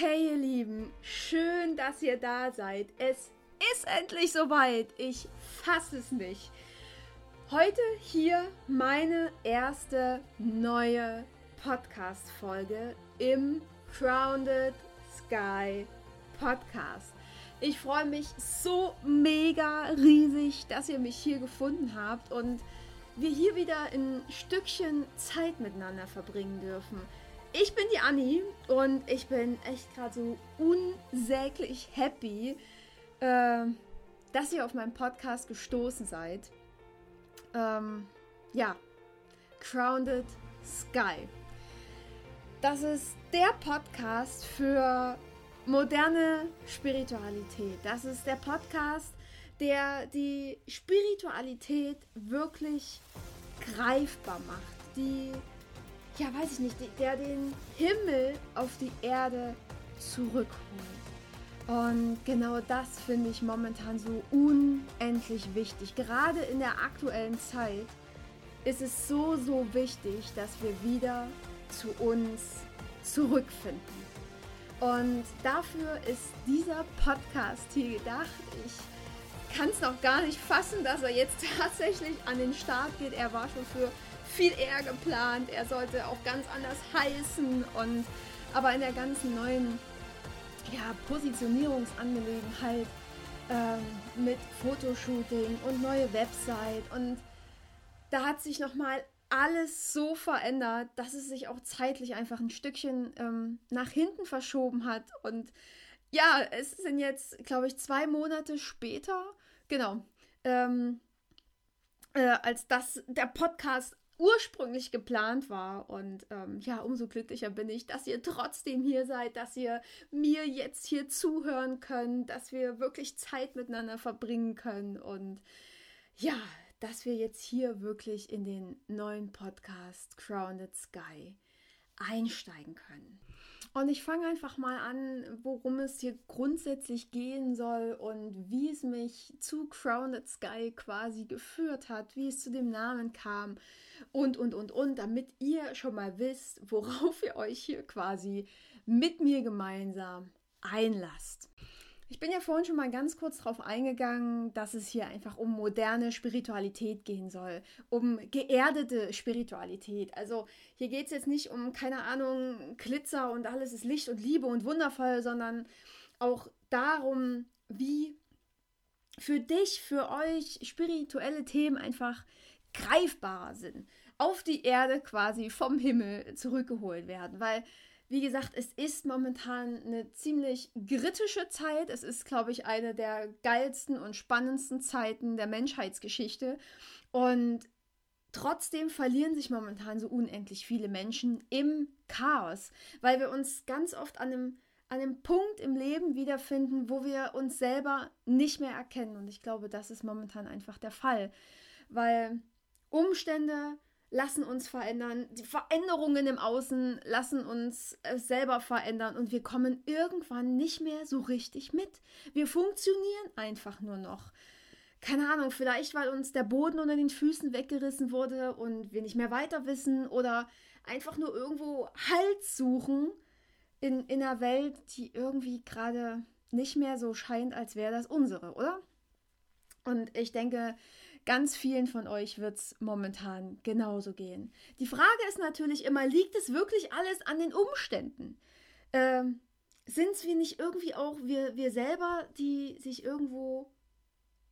Hey ihr Lieben, schön, dass ihr da seid. Es ist endlich soweit. Ich fasse es nicht. Heute hier meine erste neue Podcast-Folge im Grounded Sky Podcast. Ich freue mich so mega riesig, dass ihr mich hier gefunden habt und wir hier wieder ein Stückchen Zeit miteinander verbringen dürfen. Ich bin die Anni und ich bin echt gerade so unsäglich happy, äh, dass ihr auf meinen Podcast gestoßen seid. Ähm, ja, Grounded Sky. Das ist der Podcast für moderne Spiritualität. Das ist der Podcast, der die Spiritualität wirklich greifbar macht, die ja, weiß ich nicht, der den Himmel auf die Erde zurückholt. Und genau das finde ich momentan so unendlich wichtig. Gerade in der aktuellen Zeit ist es so, so wichtig, dass wir wieder zu uns zurückfinden. Und dafür ist dieser Podcast hier gedacht. Ich kann es noch gar nicht fassen, dass er jetzt tatsächlich an den Start geht. Er war schon für viel eher geplant. Er sollte auch ganz anders heißen und aber in der ganzen neuen ja, Positionierungsangelegenheit ähm, mit Fotoshooting und neue Website und da hat sich nochmal alles so verändert, dass es sich auch zeitlich einfach ein Stückchen ähm, nach hinten verschoben hat und ja, es sind jetzt, glaube ich, zwei Monate später, genau, ähm, äh, als das der Podcast ursprünglich geplant war. Und ähm, ja, umso glücklicher bin ich, dass ihr trotzdem hier seid, dass ihr mir jetzt hier zuhören könnt, dass wir wirklich Zeit miteinander verbringen können und ja, dass wir jetzt hier wirklich in den neuen Podcast Grounded Sky einsteigen können. Und ich fange einfach mal an, worum es hier grundsätzlich gehen soll und wie es mich zu Crowned Sky quasi geführt hat, wie es zu dem Namen kam und, und, und, und, damit ihr schon mal wisst, worauf ihr euch hier quasi mit mir gemeinsam einlasst. Ich bin ja vorhin schon mal ganz kurz darauf eingegangen, dass es hier einfach um moderne Spiritualität gehen soll, um geerdete Spiritualität. Also hier geht es jetzt nicht um, keine Ahnung, Glitzer und alles ist Licht und Liebe und wundervoll, sondern auch darum, wie für dich, für euch spirituelle Themen einfach greifbarer sind, auf die Erde quasi vom Himmel zurückgeholt werden. Weil wie gesagt, es ist momentan eine ziemlich kritische Zeit. Es ist, glaube ich, eine der geilsten und spannendsten Zeiten der Menschheitsgeschichte. Und trotzdem verlieren sich momentan so unendlich viele Menschen im Chaos, weil wir uns ganz oft an einem, an einem Punkt im Leben wiederfinden, wo wir uns selber nicht mehr erkennen. Und ich glaube, das ist momentan einfach der Fall, weil Umstände, lassen uns verändern. Die Veränderungen im Außen lassen uns äh, selber verändern und wir kommen irgendwann nicht mehr so richtig mit. Wir funktionieren einfach nur noch. Keine Ahnung, vielleicht weil uns der Boden unter den Füßen weggerissen wurde und wir nicht mehr weiter wissen oder einfach nur irgendwo Halt suchen in, in einer Welt, die irgendwie gerade nicht mehr so scheint, als wäre das unsere, oder? Und ich denke, Ganz vielen von euch wird es momentan genauso gehen. Die Frage ist natürlich immer, liegt es wirklich alles an den Umständen? Ähm, Sind es wir nicht irgendwie auch wir, wir selber, die sich irgendwo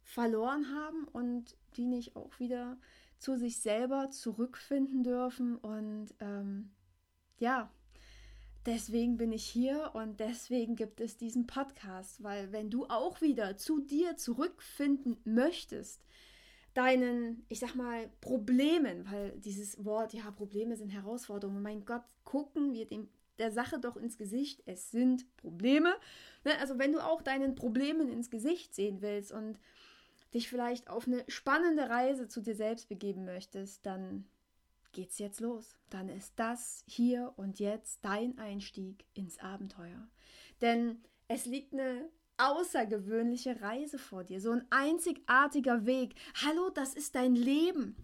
verloren haben und die nicht auch wieder zu sich selber zurückfinden dürfen? Und ähm, ja, deswegen bin ich hier und deswegen gibt es diesen Podcast, weil wenn du auch wieder zu dir zurückfinden möchtest, deinen, ich sag mal, Problemen, weil dieses Wort, ja, Probleme sind Herausforderungen, mein Gott, gucken wir dem, der Sache doch ins Gesicht, es sind Probleme. Ne? Also wenn du auch deinen Problemen ins Gesicht sehen willst und dich vielleicht auf eine spannende Reise zu dir selbst begeben möchtest, dann geht's jetzt los. Dann ist das hier und jetzt dein Einstieg ins Abenteuer. Denn es liegt eine außergewöhnliche Reise vor dir, so ein einzigartiger Weg. Hallo, das ist dein Leben.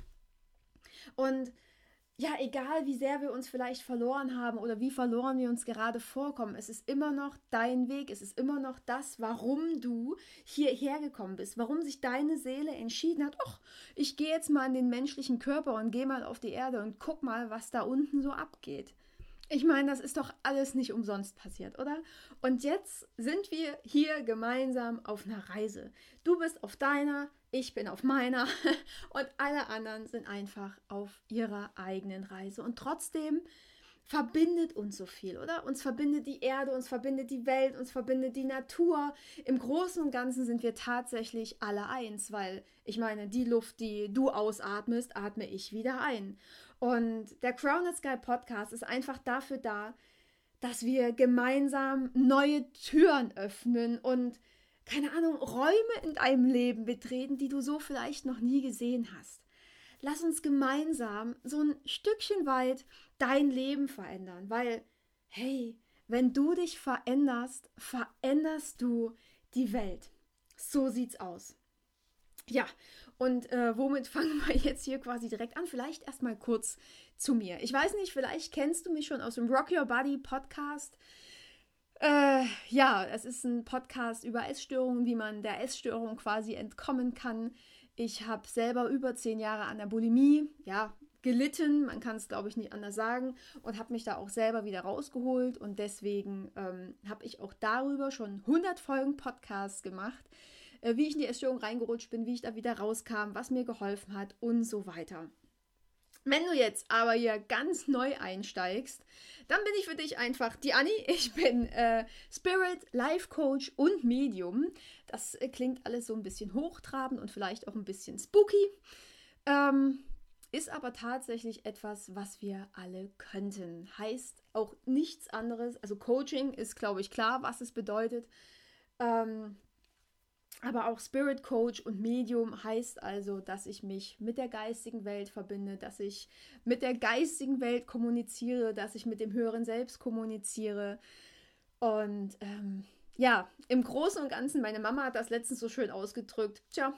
Und ja, egal wie sehr wir uns vielleicht verloren haben oder wie verloren wir uns gerade vorkommen, es ist immer noch dein Weg, es ist immer noch das, warum du hierher gekommen bist, warum sich deine Seele entschieden hat, ach, ich gehe jetzt mal in den menschlichen Körper und gehe mal auf die Erde und guck mal, was da unten so abgeht. Ich meine, das ist doch alles nicht umsonst passiert, oder? Und jetzt sind wir hier gemeinsam auf einer Reise. Du bist auf deiner, ich bin auf meiner und alle anderen sind einfach auf ihrer eigenen Reise. Und trotzdem verbindet uns so viel, oder? Uns verbindet die Erde, uns verbindet die Welt, uns verbindet die Natur. Im Großen und Ganzen sind wir tatsächlich alle eins, weil ich meine, die Luft, die du ausatmest, atme ich wieder ein. Und der Crowned Sky Podcast ist einfach dafür da, dass wir gemeinsam neue Türen öffnen und keine Ahnung, Räume in deinem Leben betreten, die du so vielleicht noch nie gesehen hast. Lass uns gemeinsam so ein Stückchen weit dein Leben verändern, weil, hey, wenn du dich veränderst, veränderst du die Welt. So sieht's aus. Ja, und äh, womit fangen wir jetzt hier quasi direkt an? Vielleicht erstmal kurz zu mir. Ich weiß nicht, vielleicht kennst du mich schon aus dem Rock Your Body Podcast. Äh, ja, es ist ein Podcast über Essstörungen, wie man der Essstörung quasi entkommen kann. Ich habe selber über zehn Jahre an der Bulimie, ja, gelitten, man kann es glaube ich nicht anders sagen, und habe mich da auch selber wieder rausgeholt und deswegen ähm, habe ich auch darüber schon 100 Folgen Podcasts gemacht, wie ich in die Essstörung reingerutscht bin, wie ich da wieder rauskam, was mir geholfen hat und so weiter. Wenn du jetzt aber hier ganz neu einsteigst, dann bin ich für dich einfach die Anni. Ich bin äh, Spirit, Life Coach und Medium. Das äh, klingt alles so ein bisschen hochtrabend und vielleicht auch ein bisschen spooky. Ähm, ist aber tatsächlich etwas, was wir alle könnten. Heißt auch nichts anderes. Also Coaching ist, glaube ich, klar, was es bedeutet. Ähm, aber auch Spirit Coach und Medium heißt also, dass ich mich mit der geistigen Welt verbinde, dass ich mit der geistigen Welt kommuniziere, dass ich mit dem höheren Selbst kommuniziere. Und ähm, ja, im Großen und Ganzen, meine Mama hat das letztens so schön ausgedrückt. Tja,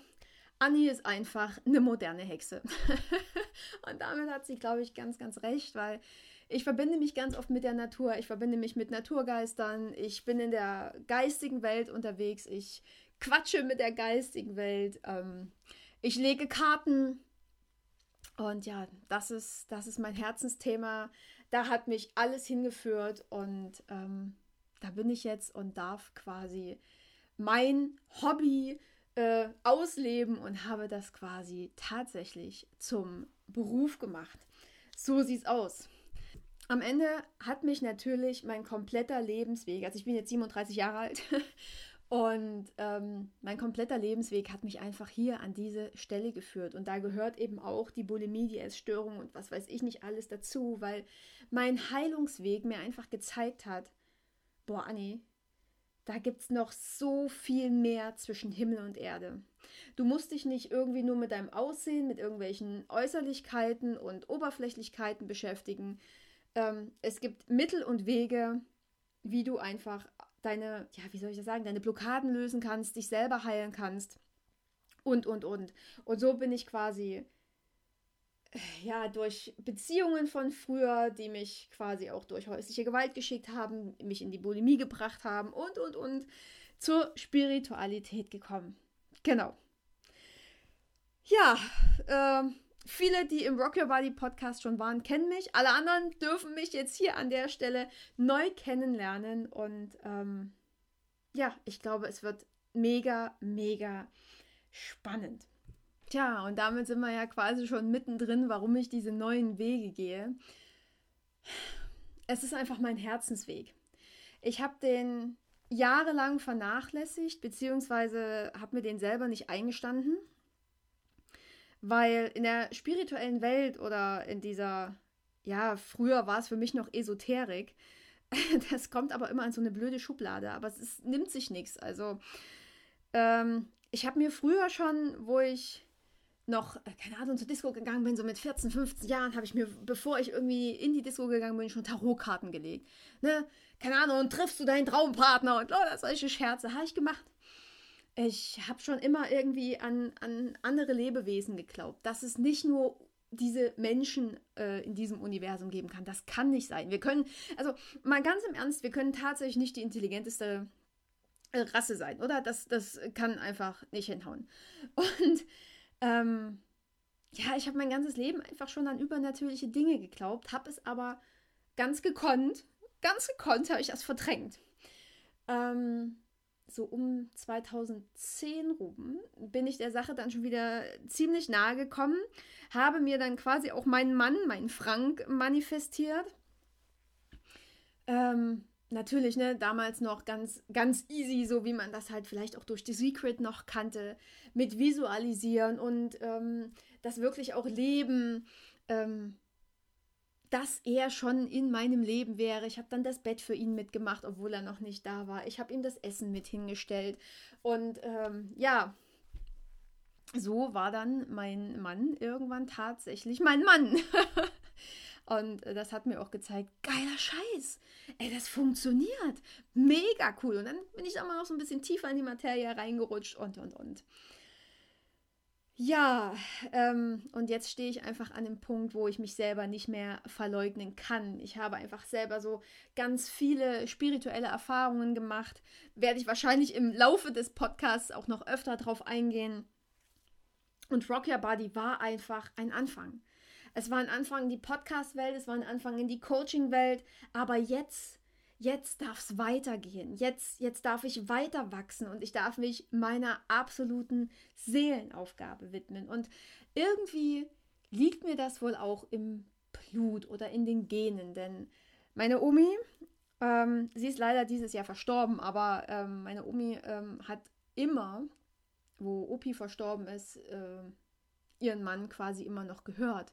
Annie ist einfach eine moderne Hexe. und damit hat sie, glaube ich, ganz, ganz recht, weil ich verbinde mich ganz oft mit der Natur. Ich verbinde mich mit Naturgeistern. Ich bin in der geistigen Welt unterwegs. Ich quatsche mit der geistigen Welt. Ähm, ich lege Karten. Und ja, das ist, das ist mein Herzensthema. Da hat mich alles hingeführt und ähm, da bin ich jetzt und darf quasi mein Hobby äh, ausleben und habe das quasi tatsächlich zum Beruf gemacht. So sieht's aus. Am Ende hat mich natürlich mein kompletter Lebensweg, also ich bin jetzt 37 Jahre alt Und ähm, mein kompletter Lebensweg hat mich einfach hier an diese Stelle geführt. Und da gehört eben auch die Bulimie, die Essstörung und was weiß ich nicht alles dazu, weil mein Heilungsweg mir einfach gezeigt hat, boah, Anni, da gibt es noch so viel mehr zwischen Himmel und Erde. Du musst dich nicht irgendwie nur mit deinem Aussehen, mit irgendwelchen Äußerlichkeiten und Oberflächlichkeiten beschäftigen. Ähm, es gibt Mittel und Wege, wie du einfach deine, ja, wie soll ich das sagen, deine Blockaden lösen kannst, dich selber heilen kannst und, und, und. Und so bin ich quasi, äh, ja, durch Beziehungen von früher, die mich quasi auch durch häusliche Gewalt geschickt haben, mich in die Bulimie gebracht haben und, und, und, zur Spiritualität gekommen. Genau. Ja, ähm, Viele, die im Rock Your Body Podcast schon waren, kennen mich. Alle anderen dürfen mich jetzt hier an der Stelle neu kennenlernen. Und ähm, ja, ich glaube, es wird mega, mega spannend. Tja, und damit sind wir ja quasi schon mittendrin, warum ich diese neuen Wege gehe. Es ist einfach mein Herzensweg. Ich habe den jahrelang vernachlässigt, beziehungsweise habe mir den selber nicht eingestanden weil in der spirituellen Welt oder in dieser, ja, früher war es für mich noch Esoterik, das kommt aber immer in so eine blöde Schublade, aber es ist, nimmt sich nichts. Also, ähm, ich habe mir früher schon, wo ich noch, äh, keine Ahnung, zur Disco gegangen bin, so mit 14, 15 Jahren, habe ich mir, bevor ich irgendwie in die Disco gegangen bin, schon Tarotkarten gelegt. Ne? Keine Ahnung, triffst du deinen Traumpartner und Leute, solche Scherze habe ich gemacht ich habe schon immer irgendwie an, an andere Lebewesen geglaubt, dass es nicht nur diese Menschen äh, in diesem Universum geben kann. Das kann nicht sein. Wir können, also mal ganz im Ernst, wir können tatsächlich nicht die intelligenteste äh, Rasse sein, oder? Das, das kann einfach nicht hinhauen. Und ähm, ja, ich habe mein ganzes Leben einfach schon an übernatürliche Dinge geglaubt, habe es aber ganz gekonnt, ganz gekonnt habe ich das verdrängt. Ähm, so um 2010 rum bin ich der Sache dann schon wieder ziemlich nahe gekommen, habe mir dann quasi auch meinen Mann, meinen Frank, manifestiert. Ähm, natürlich, ne, damals noch ganz, ganz easy, so wie man das halt vielleicht auch durch The Secret noch kannte, mit Visualisieren und ähm, das wirklich auch leben. Ähm, dass er schon in meinem Leben wäre. Ich habe dann das Bett für ihn mitgemacht, obwohl er noch nicht da war. Ich habe ihm das Essen mit hingestellt. Und ähm, ja, so war dann mein Mann irgendwann tatsächlich mein Mann. Und das hat mir auch gezeigt, geiler Scheiß. Ey, das funktioniert. Mega cool. Und dann bin ich auch mal noch so ein bisschen tiefer in die Materie reingerutscht und, und, und. Ja, ähm, und jetzt stehe ich einfach an dem Punkt, wo ich mich selber nicht mehr verleugnen kann. Ich habe einfach selber so ganz viele spirituelle Erfahrungen gemacht. Werde ich wahrscheinlich im Laufe des Podcasts auch noch öfter drauf eingehen. Und Rock Your Body war einfach ein Anfang. Es war ein Anfang in die Podcast-Welt, es war ein Anfang in die Coaching-Welt, aber jetzt jetzt darf es weitergehen. Jetzt, jetzt darf ich weiter wachsen und ich darf mich meiner absoluten Seelenaufgabe widmen. Und irgendwie liegt mir das wohl auch im Blut oder in den Genen, denn meine Omi, ähm, sie ist leider dieses Jahr verstorben, aber ähm, meine Omi ähm, hat immer, wo Opi verstorben ist, äh, ihren Mann quasi immer noch gehört.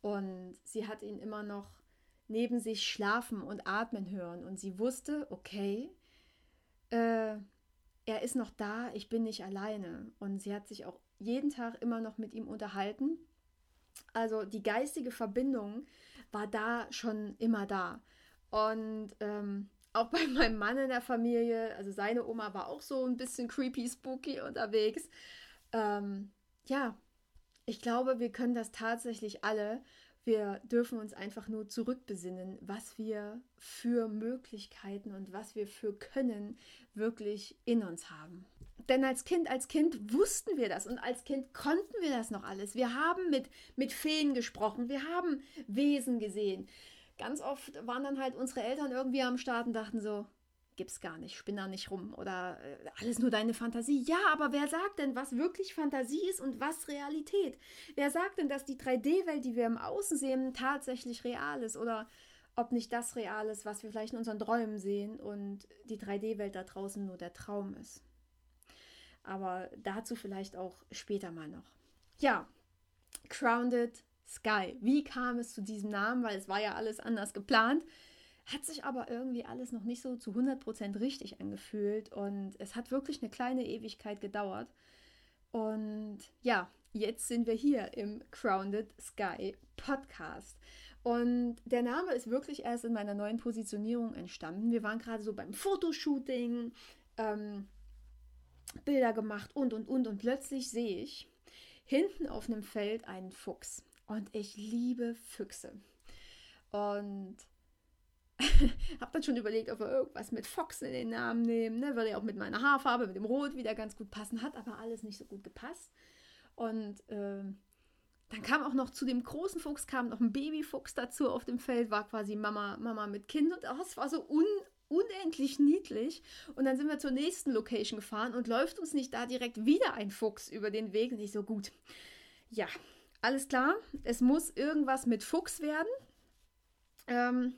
Und sie hat ihn immer noch neben sich schlafen und atmen hören. Und sie wusste, okay, äh, er ist noch da, ich bin nicht alleine. Und sie hat sich auch jeden Tag immer noch mit ihm unterhalten. Also die geistige Verbindung war da schon immer da. Und ähm, auch bei meinem Mann in der Familie, also seine Oma war auch so ein bisschen creepy, spooky unterwegs. Ähm, ja, ich glaube, wir können das tatsächlich alle. Wir dürfen uns einfach nur zurückbesinnen, was wir für Möglichkeiten und was wir für Können wirklich in uns haben. Denn als Kind, als Kind wussten wir das und als Kind konnten wir das noch alles. Wir haben mit, mit Feen gesprochen, wir haben Wesen gesehen. Ganz oft waren dann halt unsere Eltern irgendwie am Start und dachten so, gibt's gar nicht, spinn da nicht rum oder äh, alles nur deine Fantasie. Ja, aber wer sagt denn, was wirklich Fantasie ist und was Realität? Wer sagt denn, dass die 3D-Welt, die wir im Außen sehen, tatsächlich real ist oder ob nicht das real ist, was wir vielleicht in unseren Träumen sehen und die 3D-Welt da draußen nur der Traum ist? Aber dazu vielleicht auch später mal noch. Ja, Grounded Sky. Wie kam es zu diesem Namen? Weil es war ja alles anders geplant. Hat sich aber irgendwie alles noch nicht so zu 100% richtig angefühlt und es hat wirklich eine kleine Ewigkeit gedauert. Und ja, jetzt sind wir hier im Grounded Sky Podcast. Und der Name ist wirklich erst in meiner neuen Positionierung entstanden. Wir waren gerade so beim Fotoshooting, ähm, Bilder gemacht und, und, und. Und plötzlich sehe ich hinten auf einem Feld einen Fuchs. Und ich liebe Füchse. Und habe dann schon überlegt, ob wir irgendwas mit Fox in den Namen nehmen. Ne? Würde ja auch mit meiner Haarfarbe, mit dem Rot wieder ganz gut passen. Hat aber alles nicht so gut gepasst. Und äh, dann kam auch noch zu dem großen Fuchs kam noch ein Babyfuchs dazu auf dem Feld, war quasi Mama, Mama mit Kind und es war so un, unendlich niedlich. Und dann sind wir zur nächsten Location gefahren und läuft uns nicht da direkt wieder ein Fuchs über den Weg. Und ich so, gut, ja, alles klar, es muss irgendwas mit Fuchs werden. Ähm,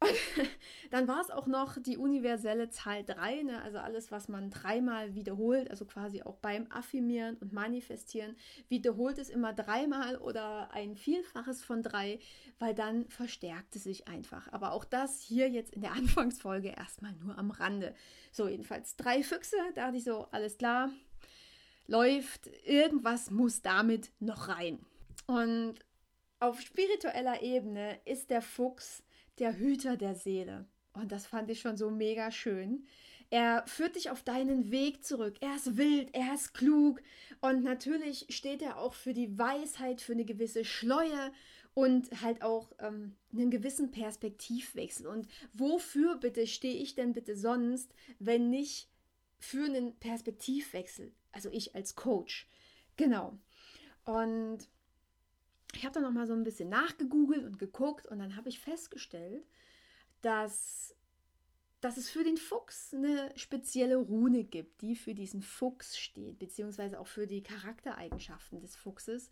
dann war es auch noch die universelle Zahl 3, ne? also alles, was man dreimal wiederholt, also quasi auch beim Affirmieren und Manifestieren, wiederholt es immer dreimal oder ein Vielfaches von drei, weil dann verstärkt es sich einfach. Aber auch das hier jetzt in der Anfangsfolge erstmal nur am Rande. So, jedenfalls drei Füchse, da dachte ich so, alles klar, läuft, irgendwas muss damit noch rein. Und auf spiritueller Ebene ist der Fuchs der Hüter der Seele. Und das fand ich schon so mega schön. Er führt dich auf deinen Weg zurück. Er ist wild, er ist klug und natürlich steht er auch für die Weisheit, für eine gewisse Schleue und halt auch ähm, einen gewissen Perspektivwechsel. Und wofür bitte stehe ich denn bitte sonst, wenn nicht für einen Perspektivwechsel? Also ich als Coach. Genau. Und ich habe dann noch mal so ein bisschen nachgegoogelt und geguckt und dann habe ich festgestellt, dass, dass es für den Fuchs eine spezielle Rune gibt, die für diesen Fuchs steht, beziehungsweise auch für die Charaktereigenschaften des Fuchses.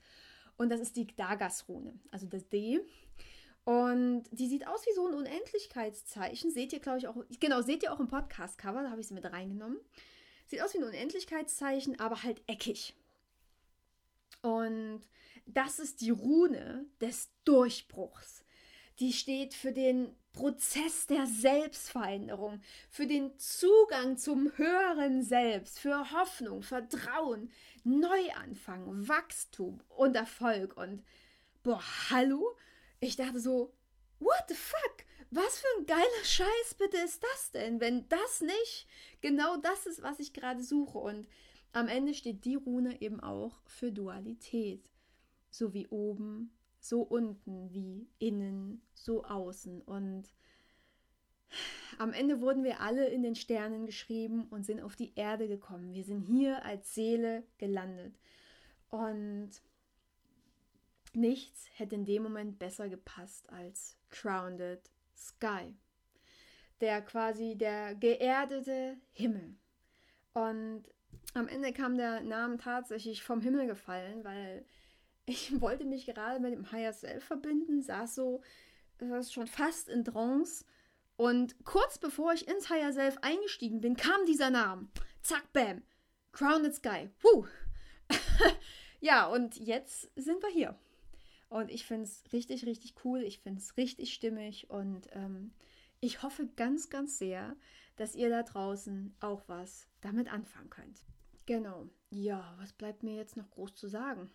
Und das ist die Dagas-Rune, also das D. Und die sieht aus wie so ein Unendlichkeitszeichen. Seht ihr, glaube ich, auch, genau, seht ihr auch im Podcast-Cover, da habe ich sie mit reingenommen. Sieht aus wie ein Unendlichkeitszeichen, aber halt eckig. Und das ist die Rune des Durchbruchs. Die steht für den Prozess der Selbstveränderung, für den Zugang zum höheren Selbst, für Hoffnung, Vertrauen, Neuanfang, Wachstum und Erfolg. Und boah, hallo? Ich dachte so, what the fuck? Was für ein geiler Scheiß bitte ist das denn, wenn das nicht genau das ist, was ich gerade suche? Und am Ende steht die Rune eben auch für Dualität. So wie oben, so unten, wie innen, so außen. Und am Ende wurden wir alle in den Sternen geschrieben und sind auf die Erde gekommen. Wir sind hier als Seele gelandet. Und nichts hätte in dem Moment besser gepasst als Crowned Sky. Der quasi der geerdete Himmel. Und am Ende kam der Name tatsächlich vom Himmel gefallen, weil ich wollte mich gerade mit dem Higher Self verbinden, saß so das schon fast in Trance. Und kurz bevor ich ins Higher Self eingestiegen bin, kam dieser Name. Zack, bam. Crowned Sky. Puh. ja, und jetzt sind wir hier. Und ich finde es richtig, richtig cool. Ich finde es richtig stimmig. Und ähm, ich hoffe ganz, ganz sehr, dass ihr da draußen auch was damit anfangen könnt. Genau. Ja, was bleibt mir jetzt noch groß zu sagen?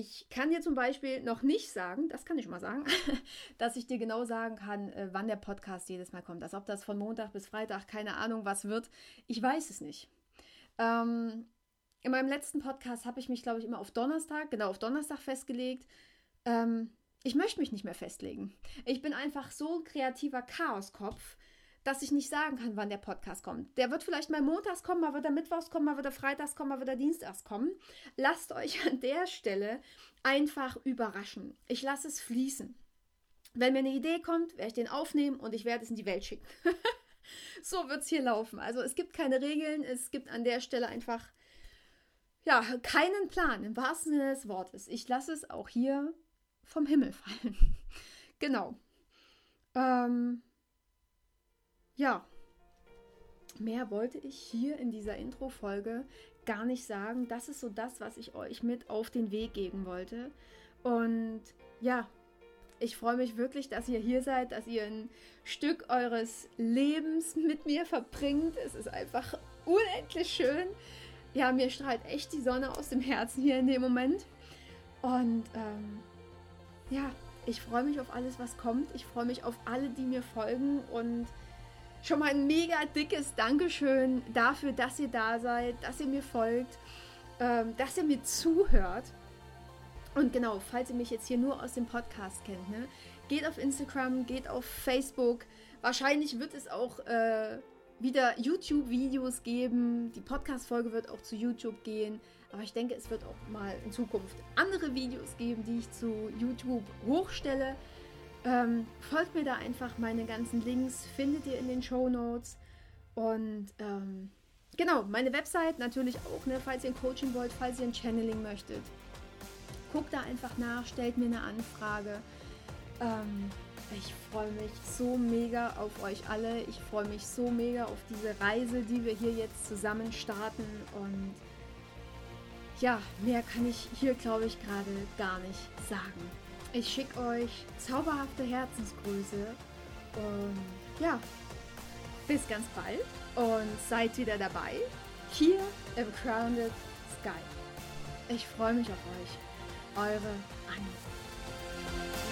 Ich kann dir zum Beispiel noch nicht sagen, das kann ich schon mal sagen, dass ich dir genau sagen kann, äh, wann der Podcast jedes Mal kommt. Als ob das von Montag bis Freitag keine Ahnung was wird. Ich weiß es nicht. Ähm, in meinem letzten Podcast habe ich mich, glaube ich, immer auf Donnerstag, genau auf Donnerstag festgelegt. Ähm, ich möchte mich nicht mehr festlegen. Ich bin einfach so ein kreativer Chaoskopf, dass ich nicht sagen kann, wann der Podcast kommt. Der wird vielleicht mal montags kommen, mal wird er mittwochs kommen, mal wird er freitags kommen, mal wird er dienstags kommen. Lasst euch an der Stelle einfach überraschen. Ich lasse es fließen. Wenn mir eine Idee kommt, werde ich den aufnehmen und ich werde es in die Welt schicken. so wird es hier laufen. Also es gibt keine Regeln, es gibt an der Stelle einfach ja, keinen Plan im wahrsten Sinne des Wortes. Ich lasse es auch hier vom Himmel fallen. genau. Ähm, ja, mehr wollte ich hier in dieser Intro-Folge gar nicht sagen. Das ist so das, was ich euch mit auf den Weg geben wollte. Und ja, ich freue mich wirklich, dass ihr hier seid, dass ihr ein Stück eures Lebens mit mir verbringt. Es ist einfach unendlich schön. Ja, mir strahlt echt die Sonne aus dem Herzen hier in dem Moment. Und ähm, ja, ich freue mich auf alles, was kommt. Ich freue mich auf alle, die mir folgen und schon mal ein mega dickes Dankeschön dafür, dass ihr da seid, dass ihr mir folgt, ähm, dass ihr mir zuhört. Und genau, falls ihr mich jetzt hier nur aus dem Podcast kennt, ne, geht auf Instagram, geht auf Facebook. Wahrscheinlich wird es auch äh, wieder YouTube-Videos geben. Die Podcast-Folge wird auch zu YouTube gehen. Aber ich denke, es wird auch mal in Zukunft andere Videos geben, die ich zu YouTube hochstelle. Ähm, folgt mir da einfach. Meine ganzen Links findet ihr in den Show Notes. Und ähm, genau, meine Website natürlich auch, ne, falls ihr ein Coaching wollt, falls ihr ein Channeling möchtet. Guckt da einfach nach, stellt mir eine Anfrage. Ähm, ich freue mich so mega auf euch alle. Ich freue mich so mega auf diese Reise, die wir hier jetzt zusammen starten. Und ja, mehr kann ich hier, glaube ich, gerade gar nicht sagen. Ich schicke euch zauberhafte Herzensgrüße und ja, bis ganz bald und seid wieder dabei hier im Crowned Sky. Ich freue mich auf euch. Eure Annie.